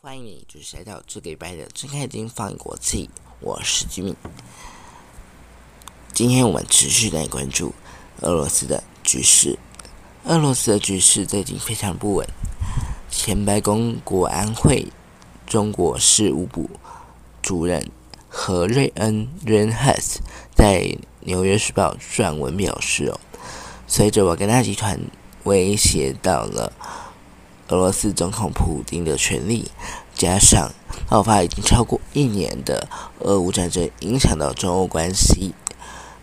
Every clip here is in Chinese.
欢迎你就是来到这个礼拜的睁开眼睛放国际，我是吉米。今天我们持续来关注俄罗斯的局势。俄罗斯的局势最近非常不稳。前白宫国安会中国事务部主任何瑞恩 （Reinhard） 在《纽约时报》撰文表示：“哦，随着瓦格纳集团威胁到了俄罗斯总统普京的权利，加上爆发已经超过一年的俄乌战争，影响到中欧关系。”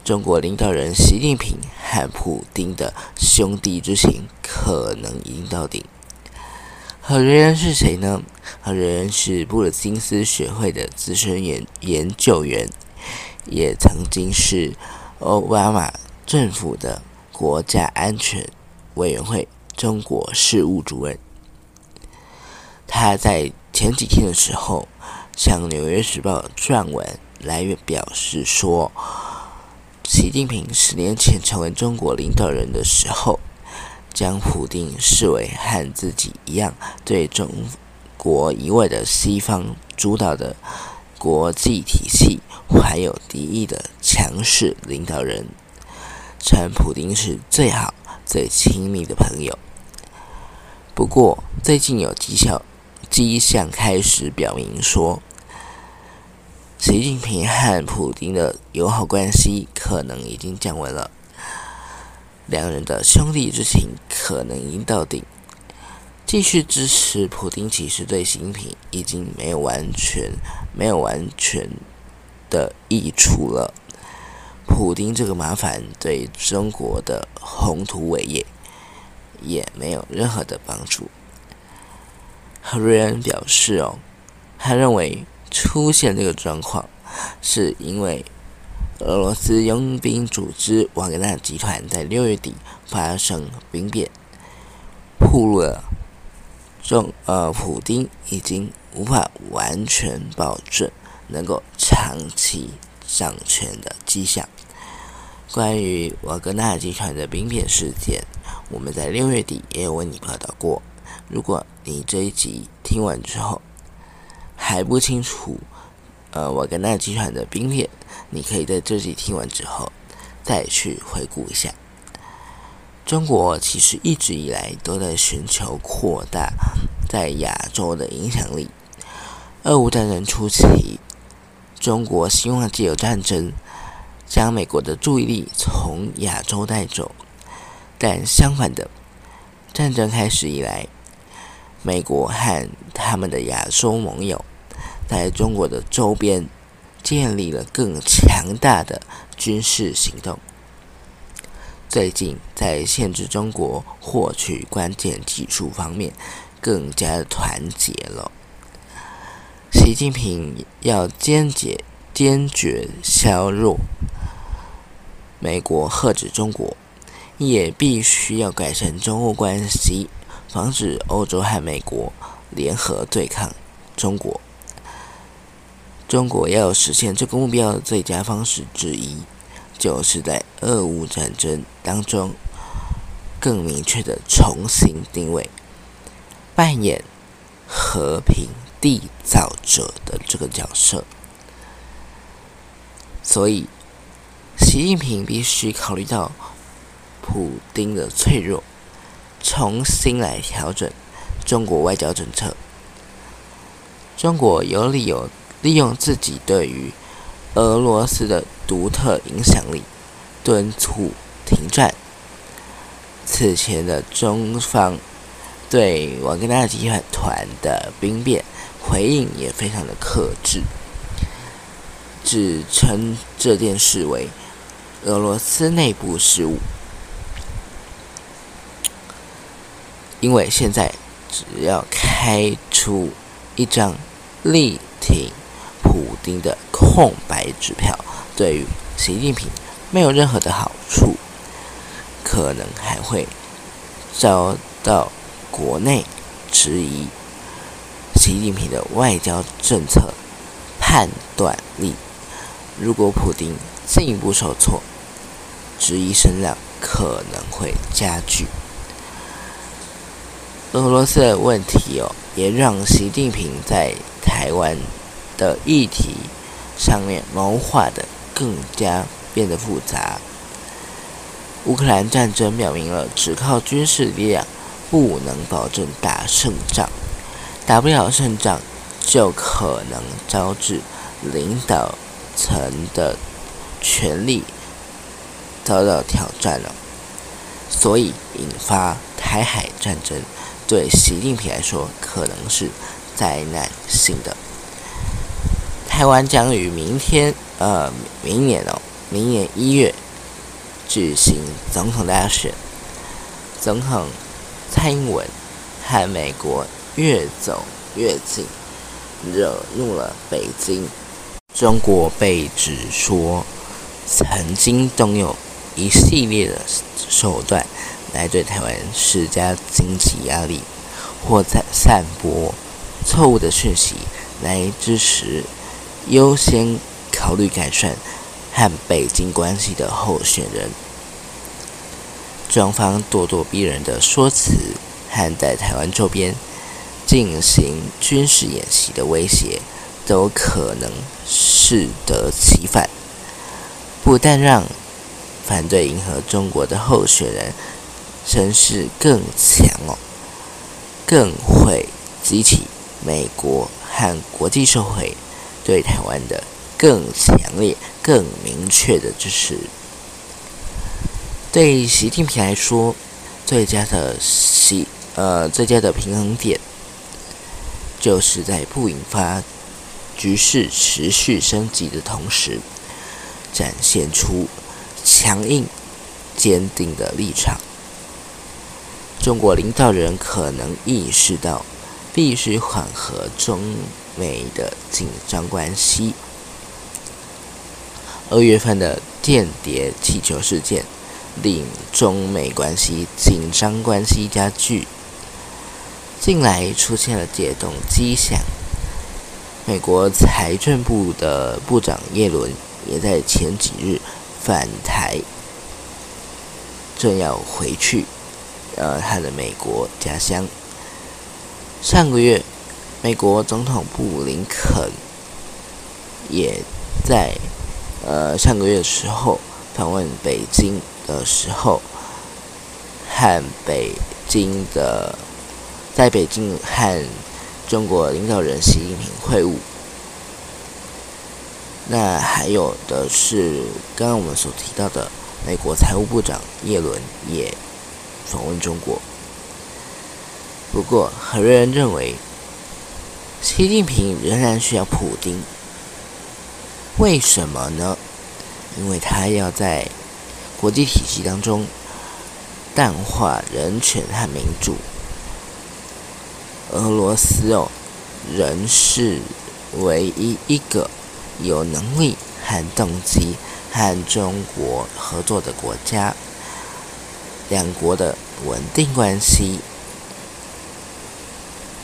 中国领导人习近平和普京的兄弟之情可能已经到顶。何瑞恩是谁呢？何瑞恩是布鲁金斯学会的资深研研究员，也曾经是奥巴马政府的国家安全委员会中国事务主任。他在前几天的时候向《纽约时报》撰文来表示说。习近平十年前成为中国领导人的时候，将普京视为和自己一样对中国以外的西方主导的国际体系怀有敌意的强势领导人，称普京是最好、最亲密的朋友。不过，最近有迹象迹象开始表明说。习近平和普京的友好关系可能已经降温了，两人的兄弟之情可能已经到顶。继续支持普京，其实对新品已经没有完全、没有完全的益处了。普京这个麻烦对中国的宏图伟业也没有任何的帮助。何瑞恩表示：“哦，他认为。”出现这个状况，是因为俄罗斯佣兵组织瓦格纳集团在六月底发生兵变，暴露了中呃普京已经无法完全保证能够长期掌权的迹象。关于瓦格纳集团的兵变事件，我们在六月底也有为你报道过。如果你这一集听完之后，还不清楚，呃，瓦格纳集团的兵变，你可以在这集听完之后再去回顾一下。中国其实一直以来都在寻求扩大在亚洲的影响力。俄乌战争初期，中国希望借由战争将美国的注意力从亚洲带走，但相反的，战争开始以来，美国和他们的亚洲盟友。在中国的周边建立了更强大的军事行动。最近在限制中国获取关键技术方面更加团结了。习近平要坚决坚决削弱美国遏制中国，也必须要改善中欧关系，防止欧洲和美国联合对抗中国。中国要实现这个目标的最佳方式之一，就是在俄乌战争当中更明确的重新定位，扮演和平缔造者的这个角色。所以，习近平必须考虑到普京的脆弱，重新来调整中国外交政策。中国有理由。利用自己对于俄罗斯的独特影响力，敦促停战。此前的中方对瓦格纳集团的兵变回应也非常的克制，只称这件事为俄罗斯内部事务。因为现在只要开出一张力挺。普京的空白支票对于习近平没有任何的好处，可能还会遭到国内质疑习近平的外交政策判断力。如果普京进一步受挫，质疑声浪可能会加剧。俄罗斯的问题哦，也让习近平在台湾的议题上面谋划的更加变得复杂。乌克兰战争表明了，只靠军事力量不能保证打胜仗，打不了胜仗就可能招致领导层的权力遭到挑战了，所以引发台海战争。对习近平来说，可能是灾难性的。台湾将于明天，呃，明年哦，明年一月举行总统大选。总统蔡英文和美国越走越近，惹怒了北京。中国被指说曾经动用一系列的手段。来对台湾施加经济压力，或在散播错误的讯息，来支持优先考虑改善和北京关系的候选人。中方咄咄逼人的说辞和在台湾周边进行军事演习的威胁，都可能适得其反，不但让反对迎合中国的候选人。声势更强哦，更会激起美国和国际社会对台湾的更强烈、更明确的支持。对习近平来说，最佳的习呃最佳的平衡点，就是在不引发局势持续升级的同时，展现出强硬、坚定的立场。中国领导人可能意识到，必须缓和中美的紧张关系。二月份的间谍气球事件，令中美关系紧张关系加剧。近来出现了解冻迹象，美国财政部的部长耶伦也在前几日返台，正要回去。呃，他的美国家乡。上个月，美国总统布林肯也在呃上个月的时候访问北京的时候，和北京的在北京和中国领导人习近平会晤。那还有的是刚刚我们所提到的美国财务部长耶伦也。访问中国，不过很多人认为，习近平仍然需要普京。为什么呢？因为他要在国际体系当中淡化人权和民主。俄罗斯哦，仍是唯一一个有能力和动机和中国合作的国家。两国的稳定关系，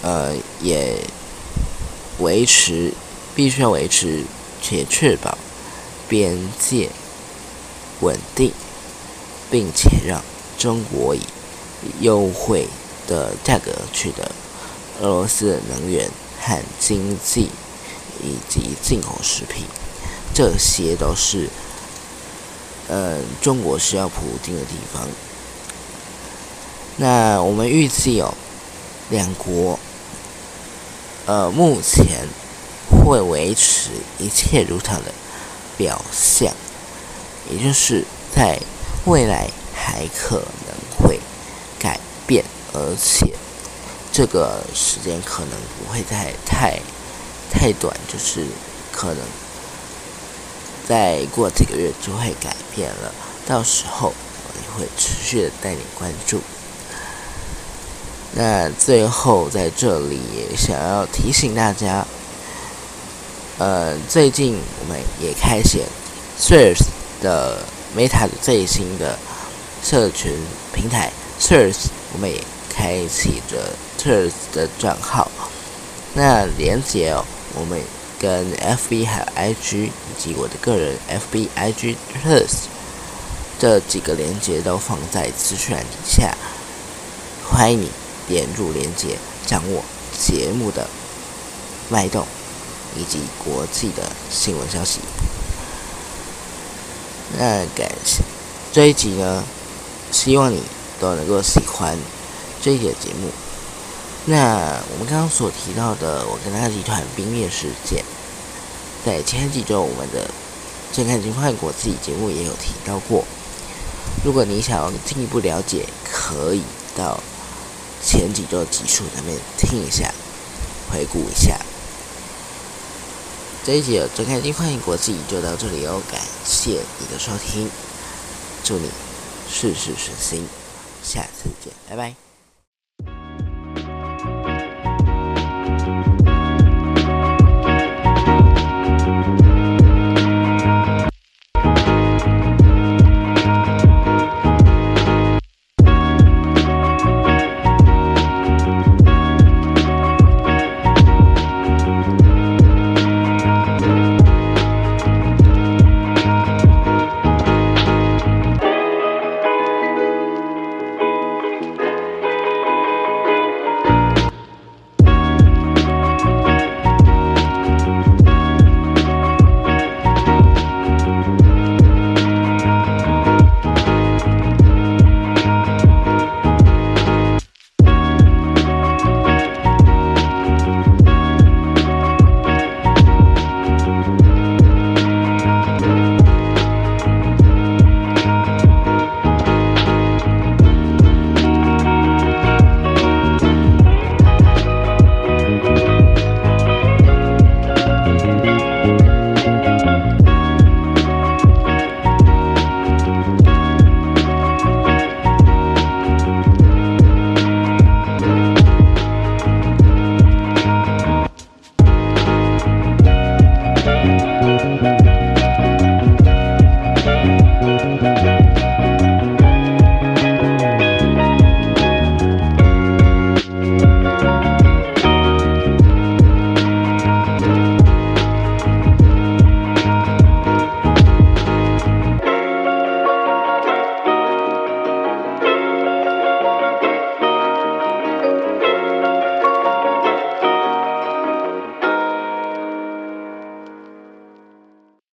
呃，也维持，必须要维持且确保边界稳定，并且让中国以优惠的价格取得俄罗斯的能源和经济以及进口食品，这些都是，呃，中国需要普京的地方。那我们预计哦，两国，呃，目前会维持一切如常的表象，也就是在未来还可能会改变，而且这个时间可能不会太太太短，就是可能再过几个月就会改变了。到时候我会持续的带你关注。那最后在这里想要提醒大家，呃，最近我们也开启 Threads 的 Meta 的最新的社群平台 Threads，我们也开启着 Threads 的账号。那连接，我们跟 FB 还有 IG 以及我的个人 FB、IG、Thurs 这几个链接都放在资讯栏底下，欢迎你点入连接，掌握节目的脉动以及国际的新闻消息。那感谢这一集呢，希望你都能够喜欢这一节节目。那我们刚刚所提到的我跟他集团冰面事件，在前几周我们的《正看金换国际》节目也有提到过。如果你想进一步了解，可以到前几周集数那边听一下，回顾一下。这一集的《最开心欢迎国际》就到这里哦，感谢你的收听，祝你事事顺心，下次见，拜拜。